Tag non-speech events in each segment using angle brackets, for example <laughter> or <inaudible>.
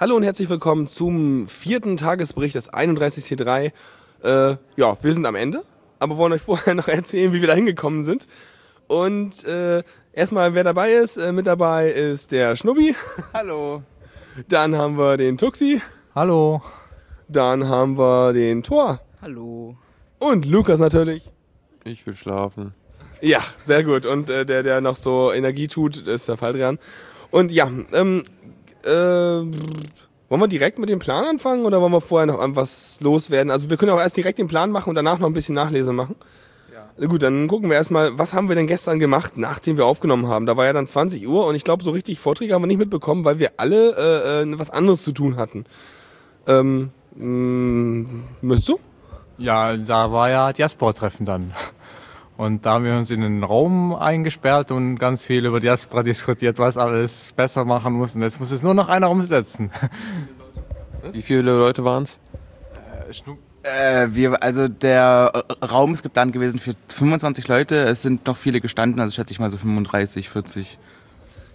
Hallo und herzlich willkommen zum vierten Tagesbericht des 31C3. Äh, ja, wir sind am Ende, aber wollen euch vorher <laughs> noch erzählen, wie wir da hingekommen sind. Und äh, erstmal, wer dabei ist, äh, mit dabei ist der Schnubbi. <laughs> Hallo. Dann haben wir den Tuxi. Hallo. Dann haben wir den Thor. Hallo. Und Lukas natürlich. Ich will schlafen. Ja, sehr gut. Und äh, der, der noch so Energie tut, ist der Faldrian. Und ja, ähm, äh, wollen wir direkt mit dem Plan anfangen oder wollen wir vorher noch was loswerden? Also wir können auch erst direkt den Plan machen und danach noch ein bisschen Nachlese machen. Ja. Gut, dann gucken wir erstmal, was haben wir denn gestern gemacht, nachdem wir aufgenommen haben? Da war ja dann 20 Uhr und ich glaube, so richtig Vorträge haben wir nicht mitbekommen, weil wir alle äh, äh, was anderes zu tun hatten. Ähm, mh, möchtest du? Ja, da war ja Diaspora-Treffen dann. Und da haben wir uns in einen Raum eingesperrt und ganz viel über Diaspora diskutiert, was alles besser machen muss. Und jetzt muss es nur noch einer umsetzen. <laughs> Wie viele Leute waren es? Äh, wir, also der Raum ist geplant gewesen für 25 Leute. Es sind noch viele gestanden, also schätze ich mal so 35, 40.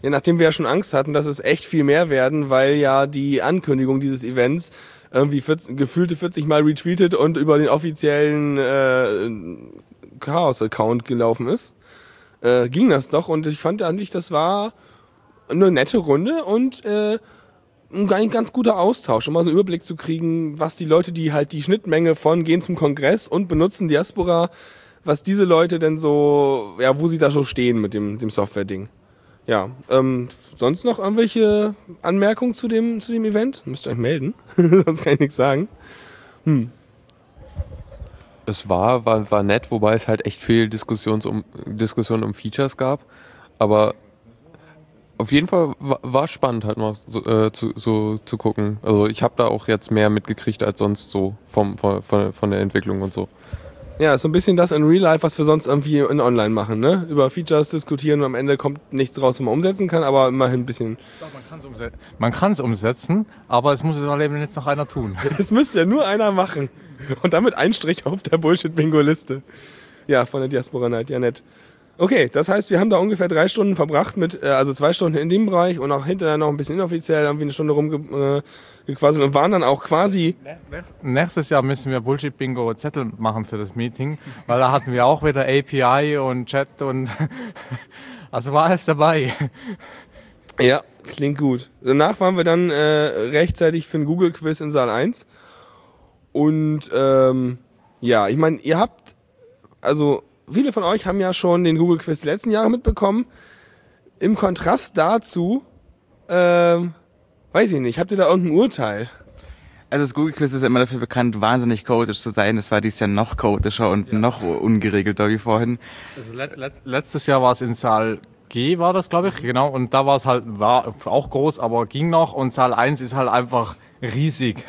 Ja, nachdem wir ja schon Angst hatten, dass es echt viel mehr werden, weil ja die Ankündigung dieses Events irgendwie 40, gefühlte 40 Mal retweetet und über den offiziellen äh, Chaos-Account gelaufen ist, äh, ging das doch. Und ich fand eigentlich, das war eine nette Runde und äh, ein ganz guter Austausch, um mal so einen Überblick zu kriegen, was die Leute, die halt die Schnittmenge von gehen zum Kongress und benutzen Diaspora, was diese Leute denn so, ja, wo sie da so stehen mit dem, dem Software-Ding. Ja, ähm, sonst noch irgendwelche Anmerkungen zu dem, zu dem Event? Müsst ihr euch melden, <laughs> sonst kann ich nichts sagen. Hm es war, war, war nett, wobei es halt echt viel Diskussions um, Diskussion um Features gab. Aber auf jeden Fall war, war spannend halt mal so, äh, zu, so zu gucken. Also ich habe da auch jetzt mehr mitgekriegt als sonst so vom, von, von der Entwicklung und so. Ja, so ein bisschen das in Real Life, was wir sonst irgendwie in Online machen, ne? Über Features diskutieren und am Ende kommt nichts raus, was man umsetzen kann, aber immerhin ein bisschen. Man kann es umsetzen, aber es muss es auch eben jetzt noch einer tun. <laughs> Es müsste ja nur einer machen. Und damit ein Strich auf der Bullshit-Bingo-Liste. Ja, von der Diaspora Night, ja nett. Okay, das heißt, wir haben da ungefähr drei Stunden verbracht mit, äh, also zwei Stunden in dem Bereich und auch hinterher noch ein bisschen inoffiziell, haben wir eine Stunde rumgequasselt äh, und waren dann auch quasi. Nächstes Jahr müssen wir Bullshit-Bingo Zettel machen für das Meeting, weil da hatten wir auch wieder API und Chat und <laughs> also war alles dabei. Ja, klingt gut. Danach waren wir dann äh, rechtzeitig für ein Google-Quiz in Saal 1 und ähm, ja, ich meine, ihr habt, also viele von euch haben ja schon den Google Quiz die letzten Jahre mitbekommen. Im Kontrast dazu, ähm, weiß ich nicht, habt ihr da irgendein Urteil? Also das Google Quiz ist ja immer dafür bekannt, wahnsinnig chaotisch zu sein. Es war dieses Jahr noch chaotischer und ja. noch ungeregelter wie vorhin. Also let let letztes Jahr war es in Saal G, war das, glaube ich, genau. Und da war es halt, war auch groß, aber ging noch. Und Saal 1 ist halt einfach riesig.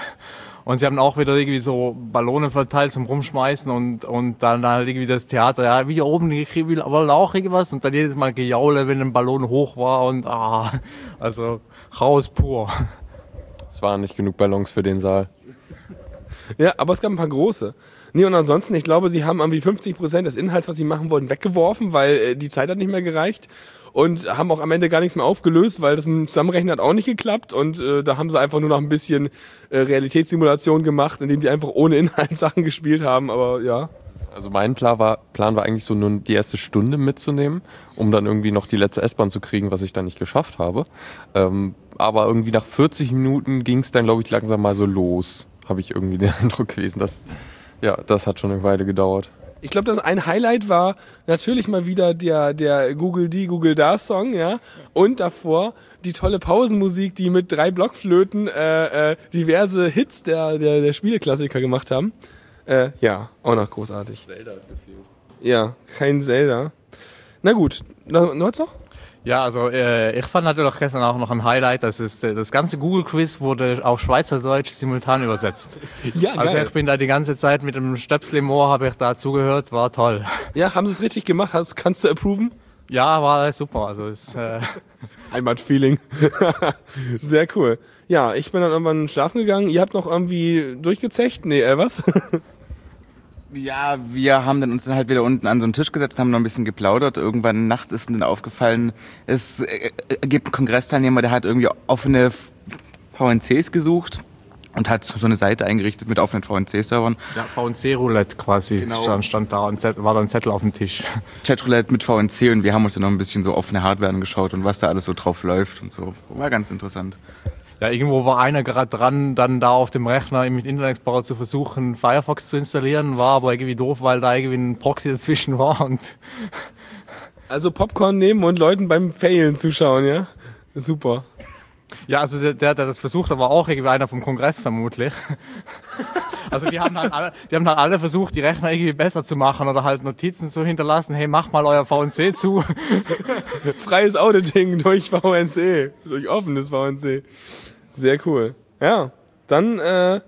Und sie haben auch wieder irgendwie so Ballone verteilt zum Rumschmeißen und, und dann halt irgendwie das Theater, ja, wie oben, ich will aber auch irgendwas und dann jedes Mal Gejaule, wenn ein Ballon hoch war und ah, also Chaos pur. Es waren nicht genug Ballons für den Saal. Ja, aber es gab ein paar große. Nee, und ansonsten, ich glaube, sie haben irgendwie 50 Prozent des Inhalts, was sie machen wollten, weggeworfen, weil äh, die Zeit hat nicht mehr gereicht und haben auch am Ende gar nichts mehr aufgelöst, weil das Zusammenrechnen hat auch nicht geklappt und äh, da haben sie einfach nur noch ein bisschen äh, Realitätssimulation gemacht, indem die einfach ohne Inhalt <laughs> Sachen gespielt haben, aber ja. Also mein Plan war, Plan war eigentlich so nur die erste Stunde mitzunehmen, um dann irgendwie noch die letzte S-Bahn zu kriegen, was ich dann nicht geschafft habe. Ähm, aber irgendwie nach 40 Minuten ging es dann, glaube ich, langsam mal so los, habe ich irgendwie den <laughs> Eindruck gewesen. Dass, ja, das hat schon eine Weile gedauert. Ich glaube, das ein Highlight war natürlich mal wieder der, der Google die, Google da Song, ja. Und davor die tolle Pausenmusik, die mit drei Blockflöten äh, äh, diverse Hits der, der, der Spieleklassiker gemacht haben. Äh, ja, auch noch großartig. Zelda hat gefehlt. Ja, kein Zelda. Na gut, noch, noch? Ja, also äh, ich fand natürlich gestern auch noch ein Highlight, das ist äh, das ganze Google Quiz wurde auf Schweizerdeutsch simultan übersetzt. <laughs> ja, also geil. ich bin da die ganze Zeit mit dem Stöpsel im Ohr, habe ich da zugehört, war toll. <laughs> Ja, haben sie es richtig gemacht? Hast, kannst du approven? Ja, war super. Also ist äh <laughs> Heimatfeeling. Sehr cool. Ja, ich bin dann irgendwann schlafen gegangen. Ihr habt noch irgendwie durchgezecht? Nee, äh, was? Ja, wir haben dann uns dann halt wieder unten an so einen Tisch gesetzt, haben noch ein bisschen geplaudert. Irgendwann nachts ist dann aufgefallen, es äh, gibt einen Kongressteilnehmer, der hat irgendwie offene VNCs gesucht und hat so eine Seite eingerichtet mit offenen VNC-Servern. Ja, VNC-Roulette quasi Genau. stand, stand da und war da ein Zettel auf dem Tisch. <laughs> Chatroulette mit VNC und wir haben uns dann noch ein bisschen so offene Hardware angeschaut und was da alles so drauf läuft und so. War ganz interessant. Ja, irgendwo war einer gerade dran, dann da auf dem Rechner mit Internet Explorer zu versuchen, Firefox zu installieren, war aber irgendwie doof, weil da irgendwie ein Proxy dazwischen <laughs> war und Also Popcorn nehmen und Leuten beim Failen zuschauen, ja? Super. ja, also der, der, der das versucht hat, war auch irgendwie einer vom Kongress vermutlich. <laughs> Also die haben halt alle, die haben halt alle versucht, die Rechner irgendwie besser zu machen oder halt Notizen zu hinterlassen, hey, mach mal euer VNC zu. <laughs> Freies Auditing durch VNC, durch offenes VNC. Sehr cool. Ja, dann äh, äh,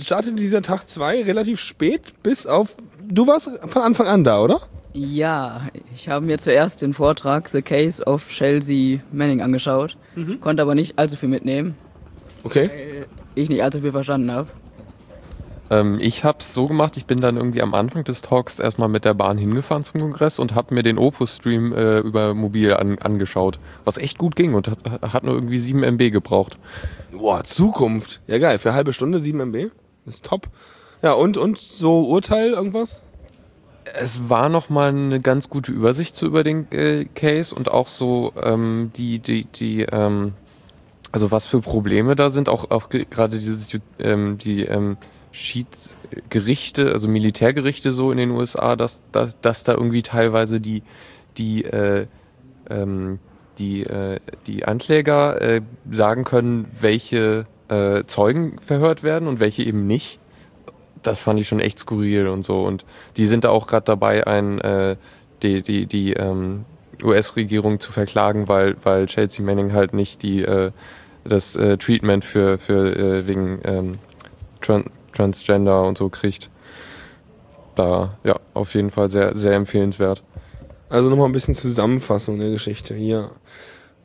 startet dieser Tag 2 relativ spät, bis auf. Du warst von Anfang an da, oder? Ja, ich habe mir zuerst den Vortrag The Case of Chelsea Manning angeschaut, konnte aber nicht allzu viel mitnehmen, Okay. weil ich nicht allzu viel verstanden habe. Ähm, ich habe es so gemacht, ich bin dann irgendwie am Anfang des Talks erstmal mit der Bahn hingefahren zum Kongress und habe mir den Opus-Stream äh, über mobil an, angeschaut, was echt gut ging und hat, hat nur irgendwie 7 MB gebraucht. Boah, Zukunft. Ja, geil. Für eine halbe Stunde 7 MB. Ist top. Ja, und, und so Urteil, irgendwas? Es war nochmal eine ganz gute Übersicht so über den äh, Case und auch so ähm, die, die, die, ähm, also was für Probleme da sind, auch, auch ge- gerade dieses, ähm, die ähm, Schiedsgerichte, also Militärgerichte so in den USA, dass, dass, dass da irgendwie teilweise die, die, äh, ähm, die, äh, die Ankläger äh, sagen können, welche äh, Zeugen verhört werden und welche eben nicht das fand ich schon echt skurril und so. Und die sind da auch gerade dabei, ein, äh, die, die, die ähm, US-Regierung zu verklagen, weil, weil Chelsea Manning halt nicht die, äh, das äh, Treatment für, für äh, wegen ähm, Transgender und so kriegt. Da, ja, auf jeden Fall sehr, sehr empfehlenswert. Also nochmal ein bisschen Zusammenfassung der Geschichte hier.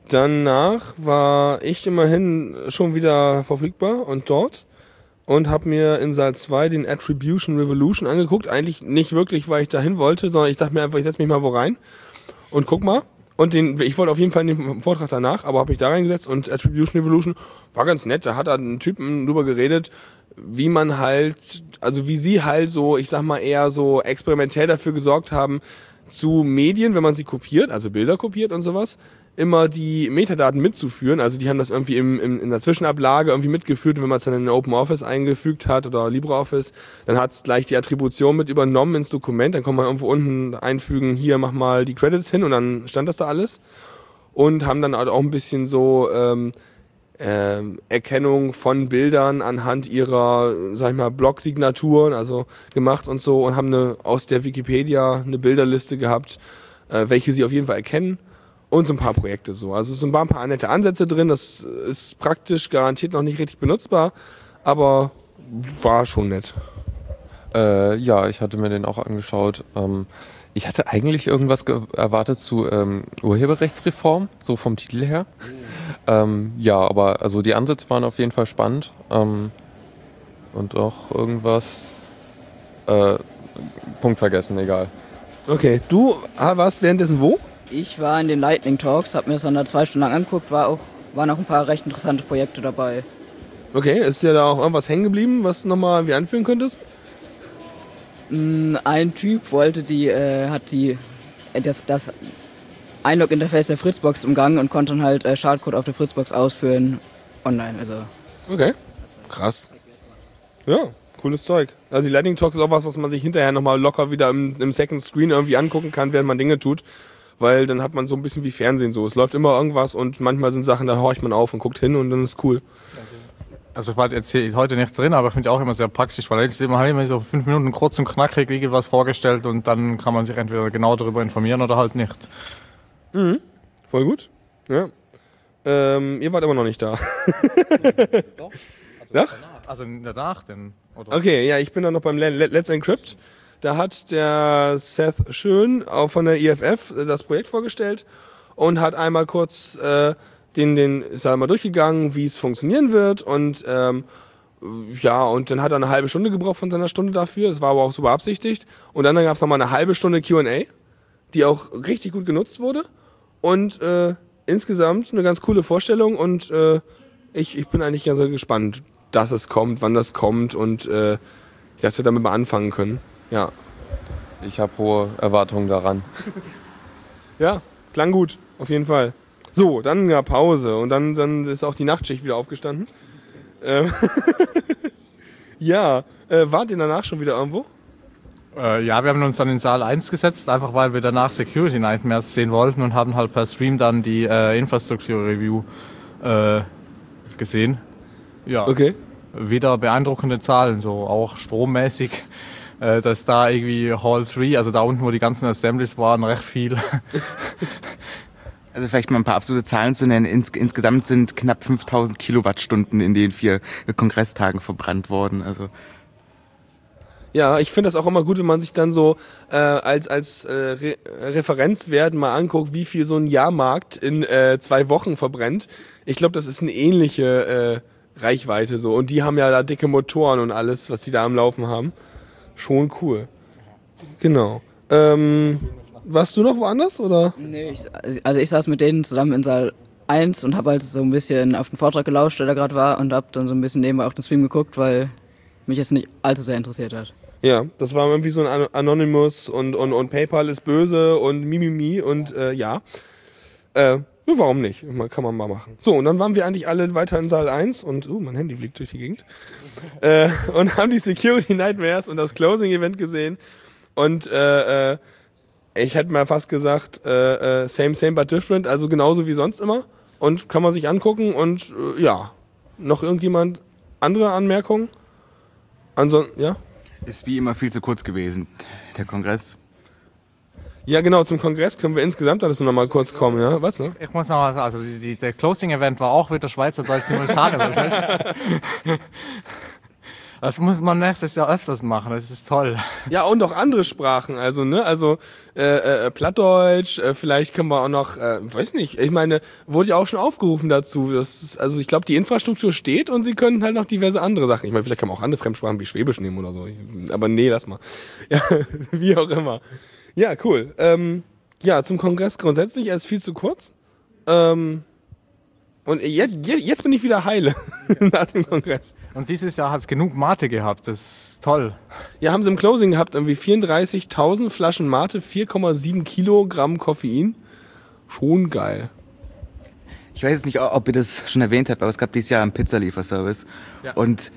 Danach war ich immerhin schon wieder verfügbar und dort und habe mir in Saal 2 den Attribution Revolution angeguckt. Eigentlich nicht wirklich, weil ich dahin wollte, sondern ich dachte mir einfach, ich setze mich mal wo rein und guck mal. Und den, ich wollte auf jeden Fall den Vortrag danach, aber habe mich da reingesetzt und Attribution Revolution war ganz nett. Da hat ein Typen drüber geredet, wie man halt, also wie sie halt so, ich sag mal eher so experimentell dafür gesorgt haben, zu Medien, wenn man sie kopiert, also Bilder kopiert und sowas, immer die Metadaten mitzuführen. Also die haben das irgendwie im, im, in der Zwischenablage irgendwie mitgeführt. Und wenn man es dann in OpenOffice eingefügt hat oder LibreOffice, dann hat es gleich die Attribution mit übernommen ins Dokument. Dann kann man irgendwo unten einfügen, hier mach mal die Credits hin und dann stand das da alles. Und haben dann halt auch ein bisschen so ähm, ähm, Erkennung von Bildern anhand ihrer, sag ich mal, Blog-Signaturen, also gemacht und so und haben eine, aus der Wikipedia eine Bilderliste gehabt, äh, welche sie auf jeden Fall erkennen und so ein paar Projekte so. Also es sind ein paar nette Ansätze drin, das ist praktisch garantiert noch nicht richtig benutzbar, aber war schon nett. Äh, ja, ich hatte mir den auch angeschaut. Ähm, ich hatte eigentlich irgendwas ge- erwartet zu ähm, Urheberrechtsreform, so vom Titel her. Ähm, ja, aber also die Ansätze waren auf jeden Fall spannend. Ähm, und auch irgendwas. Äh, Punkt vergessen, egal. Okay, du ah, warst währenddessen wo? Ich war in den Lightning Talks, habe mir das dann da zwei Stunden lang angeguckt, war auch, waren auch ein paar recht interessante Projekte dabei. Okay, ist dir da auch irgendwas hängen geblieben, was du nochmal wie anführen könntest? Mm, Ein Typ wollte die, äh, hat die, äh, das, das Einlog-Interface der Fritzbox umgangen und konnte dann halt äh, Schadcode auf der Fritzbox ausführen online. Also Okay. Krass. Ja, cooles Zeug. Also die Lightning Talks ist auch was, was man sich hinterher nochmal locker wieder im, im Second Screen irgendwie angucken kann, während man Dinge tut. Weil dann hat man so ein bisschen wie Fernsehen so. Es läuft immer irgendwas und manchmal sind Sachen, da horcht man auf und guckt hin und dann ist cool. Also ich war jetzt hier heute nicht drin, aber ich finde auch immer sehr praktisch, weil jetzt immer, immer so fünf Minuten kurz und knackig irgendwas vorgestellt und dann kann man sich entweder genau darüber informieren oder halt nicht. Voll gut. Ja. Ähm, ihr wart immer noch nicht da. <laughs> Doch. Also Doch? Also danach denn? Oder? Okay, ja, ich bin dann noch beim Le- Le- Let's Encrypt. Da hat der Seth Schön auch von der IFF das Projekt vorgestellt und hat einmal kurz äh, den, den ist er mal durchgegangen, wie es funktionieren wird und ähm, ja, und dann hat er eine halbe Stunde gebraucht von seiner Stunde dafür. Das war aber auch so beabsichtigt. Und dann gab es nochmal eine halbe Stunde Q&A, die auch richtig gut genutzt wurde. Und äh, insgesamt eine ganz coole Vorstellung und äh, ich, ich bin eigentlich ganz gespannt, dass es kommt, wann das kommt und äh, dass wir damit mal anfangen können. Ja. Ich habe hohe Erwartungen daran. <laughs> Ja, klang gut, auf jeden Fall. So, dann ja Pause und dann, dann ist auch die Nachtschicht wieder aufgestanden. Ähm <laughs> ja, äh, wart ihr danach schon wieder irgendwo? Äh, ja, wir haben uns dann in Saal 1 gesetzt, einfach weil wir danach Security Nightmares sehen wollten und haben halt per Stream dann die äh, Infrastruktur-Review äh, gesehen. Ja, Okay. wieder beeindruckende Zahlen, so auch strommäßig. Äh, dass da irgendwie Hall 3, also da unten, wo die ganzen Assemblies waren, recht viel. <laughs> Also vielleicht mal ein paar absolute Zahlen zu nennen. Ins, insgesamt sind knapp 5000 Kilowattstunden in den vier Kongresstagen verbrannt worden. Also Ja, ich finde das auch immer gut, wenn man sich dann so äh, als, als äh, Re Referenzwert mal anguckt, wie viel so ein Jahrmarkt in äh, zwei Wochen verbrennt. Ich glaube, das ist eine ähnliche äh, Reichweite so. Und die haben ja da dicke Motoren und alles, was die da am Laufen haben. Schon cool. Genau. Ähm, warst du noch woanders oder? Nee, ich, also ich saß mit denen zusammen in Saal 1 und habe halt so ein bisschen auf den Vortrag gelauscht, der da gerade war und habe dann so ein bisschen nebenbei auch den Stream geguckt, weil mich jetzt nicht allzu sehr interessiert hat. Ja, das war irgendwie so ein An- Anonymous und, und, und PayPal ist böse und Mimimi und äh, ja. Äh, ja, warum nicht? Kann man mal machen. So, und dann waren wir eigentlich alle weiter in Saal 1 und, uh, mein Handy fliegt durch die Gegend. Äh, und haben die Security Nightmares und das Closing Event gesehen. Und äh, äh, ich hätte mal fast gesagt, äh, äh, same, same, but different, also genauso wie sonst immer. Und kann man sich angucken und äh, ja. Noch irgendjemand andere Anmerkungen? Ansonsten, ja? ist wie immer viel zu kurz gewesen, der Kongress. Ja, genau, zum Kongress können wir insgesamt alles noch mal kurz kommen, ja? Was, ne? Ich muss noch was sagen, also die, die, der Closing-Event war auch wieder Schweizerdeutsch simultan übersetzt. <laughs> Das muss man nächstes Jahr öfters machen, das ist toll. Ja, und auch andere Sprachen, also, ne, also, äh, äh, Plattdeutsch, äh, vielleicht können wir auch noch, äh, weiß nicht, ich meine, wurde ja auch schon aufgerufen dazu, das ist, also ich glaube, die Infrastruktur steht und sie können halt noch diverse andere Sachen, ich meine, vielleicht kann man auch andere Fremdsprachen wie Schwäbisch nehmen oder so, Ich- aber nee, lass mal. <laughs> Ja, wie auch immer. Ja, cool. Ähm, ja, zum Kongress grundsätzlich, er ist viel zu kurz. Ähm, und jetzt, jetzt bin ich wieder heile <laughs> nach dem Kongress. Und dieses Jahr hat es genug Mate gehabt, das ist toll. Ja, haben sie im Closing gehabt, irgendwie 34.000 Flaschen Mate, 4,7 Kilogramm Koffein. Schon geil. Ich weiß jetzt nicht, ob ihr das schon erwähnt habt, aber es gab dieses Jahr einen Pizzalieferservice. Ja. Und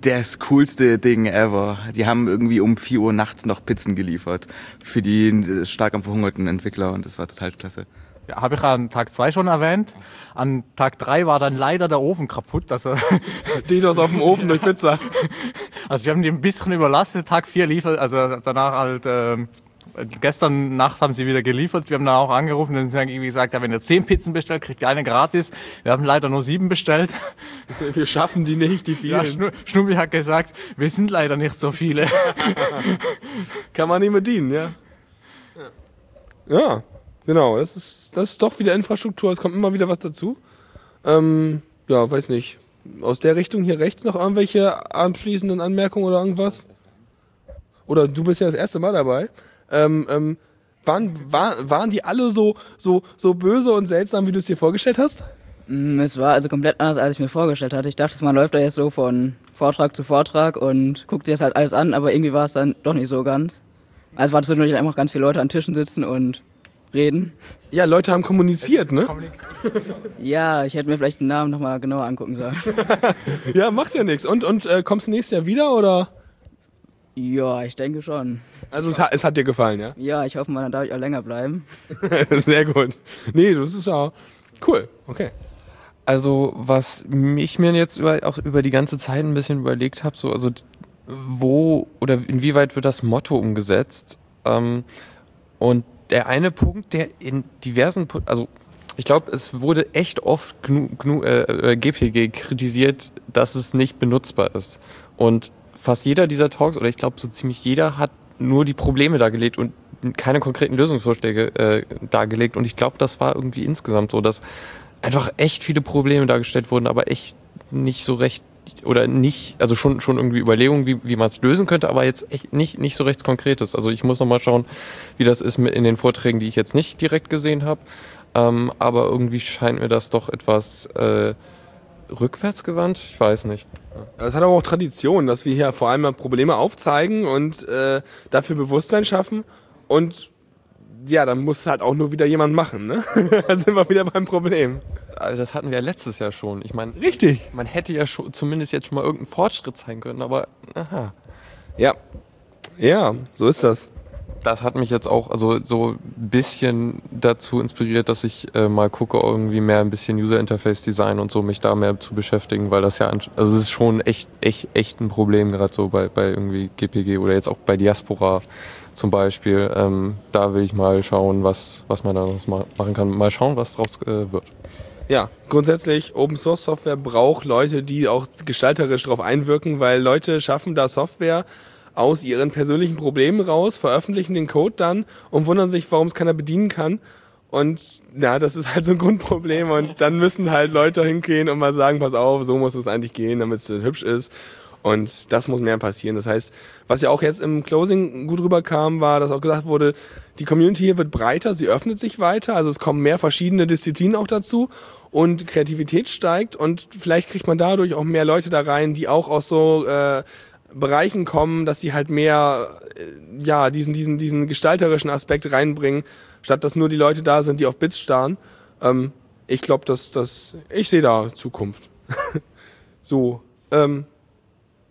das coolste Ding ever. Die haben irgendwie um 4 Uhr nachts noch Pizzen geliefert für die äh, stark am verhungerten Entwickler und das war total klasse. Ja, Habe ich an Tag 2 schon erwähnt. An Tag 3 war dann leider der Ofen kaputt. Also, <laughs> DDoS auf dem Ofen durch Pizza. also wir haben die ein bisschen überlastet. Tag 4 liefert, also danach halt, ähm, gestern Nacht haben sie wieder geliefert. Wir haben dann auch angerufen und sie haben irgendwie gesagt, ja, wenn ihr 10 Pizzen bestellt, kriegt ihr eine gratis. Wir haben leider nur 7 bestellt. <laughs> Wir schaffen die nicht, die Ja, vielen. Schnu Schnubbi hat gesagt, wir sind leider nicht so viele. <laughs> Kann man nicht mehr dienen, ja. Ja, genau. Das ist, das ist doch wieder Infrastruktur. Es kommt immer wieder was dazu. Ähm, ja, weiß nicht. Aus der Richtung hier rechts noch irgendwelche abschließenden Anmerkungen oder irgendwas? Oder du bist ja das erste Mal dabei. Ähm, ähm, waren, war, waren die alle so, so, so böse und seltsam, wie du es dir vorgestellt hast? Mm, Es war also komplett anders, als ich mir vorgestellt hatte. Ich dachte, man läuft da jetzt so von Vortrag zu Vortrag und guckt sich das halt alles an, aber irgendwie war es dann doch nicht so ganz. Also war es wirklich einfach ganz viele Leute an Tischen sitzen und reden. Ja, Leute haben kommuniziert, ne? <laughs> Ja, ich hätte mir vielleicht den Namen nochmal genauer angucken sollen. <laughs> Ja, macht ja nichts. Und, und äh, kommst du nächstes Jahr wieder oder? Ja, ich denke schon. Also es hat, es hat dir gefallen, ja? Ja, ich hoffe mal, dann darf ich auch länger bleiben. <laughs> Sehr gut. Nee, das ist ja cool. Okay. Also, was ich mir jetzt über, auch über die ganze Zeit ein bisschen überlegt habe, so, also wo oder inwieweit wird das Motto umgesetzt? Ähm, und der eine Punkt, der in diversen, also ich glaube, es wurde echt oft GNU, GNU, äh, äh, GPG kritisiert, dass es nicht benutzbar ist. Und fast jeder dieser Talks, oder ich glaube so ziemlich jeder, hat nur die Probleme dargelegt und keine konkreten Lösungsvorschläge äh, dargelegt. Und ich glaube, das war irgendwie insgesamt so, dass einfach echt viele Probleme dargestellt wurden, aber echt nicht so recht oder nicht, also schon, schon irgendwie Überlegungen, wie, wie man es lösen könnte, aber jetzt echt nicht, nicht so recht Konkretes. Also ich muss noch mal schauen, wie das ist mit in den Vorträgen, die ich jetzt nicht direkt gesehen habe. Ähm, aber irgendwie scheint mir das doch etwas, äh, rückwärtsgewandt? Ich weiß nicht. Es hat aber auch Tradition, dass wir hier vor allem mal Probleme aufzeigen und äh, dafür Bewusstsein schaffen. Und ja, dann muss halt auch nur wieder jemand machen. Ne? <laughs> da sind wir wieder beim Problem. Also Das hatten wir ja letztes Jahr schon. Ich meine, Richtig. man hätte ja schon, zumindest jetzt schon mal irgendeinen Fortschritt zeigen können, aber aha. Ja. Ja, so ist das. Das hat mich jetzt auch also so ein bisschen dazu inspiriert, dass ich äh, mal gucke, irgendwie mehr ein bisschen User Interface Design und so mich da mehr zu beschäftigen, weil das ja also es ist schon echt echt echt ein Problem gerade so bei bei irgendwie GPG oder jetzt auch bei Diaspora zum Beispiel. Ähm, da will ich mal schauen, was was man daraus ma machen kann. Mal schauen, was draus äh, wird. Ja, grundsätzlich Open Source Software braucht Leute, die auch gestalterisch darauf einwirken, weil Leute schaffen da Software aus ihren persönlichen Problemen raus, veröffentlichen den Code dann und wundern sich, warum es keiner bedienen kann. Und ja, das ist halt so ein Grundproblem und dann müssen halt Leute hingehen und mal sagen, pass auf, so muss es eigentlich gehen, damit es hübsch ist. Und das muss mehr passieren. Das heißt, was ja auch jetzt im Closing gut rüberkam, war, dass auch gesagt wurde, die Community hier wird breiter, sie öffnet sich weiter, also es kommen mehr verschiedene Disziplinen auch dazu und Kreativität steigt und vielleicht kriegt man dadurch auch mehr Leute da rein, die auch aus so äh, Bereichen kommen, dass sie halt mehr äh, ja diesen diesen diesen gestalterischen Aspekt reinbringen, statt dass nur die Leute da sind, die auf Bits starren. Ähm, ich glaube, dass das ich sehe da Zukunft. <laughs> so, ähm,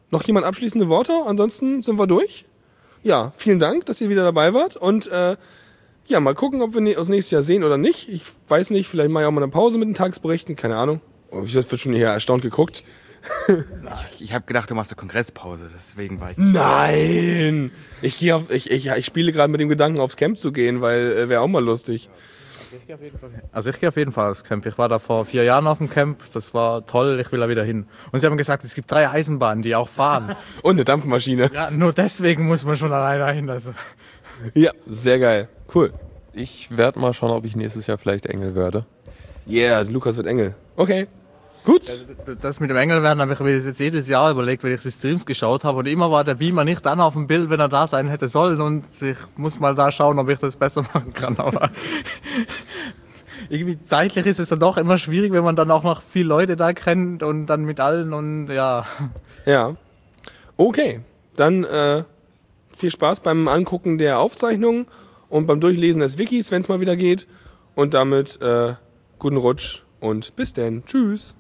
noch jemand abschließende Worte? Ansonsten sind wir durch. Ja, vielen Dank, dass ihr wieder dabei wart und äh, ja, mal gucken, ob wir ne- uns nächstes Jahr sehen oder nicht. Ich weiß nicht, vielleicht mache ich auch mal eine Pause mit den Tagesberichten, keine Ahnung. Oh, ich habe schon hier erstaunt geguckt. Ich habe gedacht, du machst eine Kongresspause, deswegen war ich. Nein! Ich gehe auf, ich, ich, ich spiele gerade mit dem Gedanken, aufs Camp zu gehen, weil äh, wäre auch mal lustig. Also ich gehe auf jeden Fall aufs Camp. Ich war da vor vier Jahren auf dem Camp. Das war toll. Ich will da wieder hin. Und sie haben gesagt, es gibt drei Eisenbahnen, die auch fahren. <laughs> Und eine Dampfmaschine. ja, nur deswegen muss man schon alleine dahin. Also. Ja, sehr geil. Cool. Ich werde mal schauen, ob ich nächstes Jahr vielleicht Engel werde. Yeah, Lukas wird Engel. Okay. Gut. Das mit dem Engel werden habe ich mir jetzt jedes Jahr überlegt, wenn ich die Streams geschaut habe. Und immer war der Beamer nicht dann auf dem Bild, wenn er da sein hätte sollen. Und ich muss mal da schauen, ob ich das besser <laughs> machen kann. Aber <laughs> irgendwie zeitlich ist es dann doch immer schwierig, wenn man dann auch noch viele Leute da kennt und dann mit allen und ja. Ja. Okay. Dann äh, viel Spaß beim Angucken der Aufzeichnungen und beim Durchlesen des Wikis, wenn es mal wieder geht. Und damit äh, guten Rutsch und bis denn. Tschüss.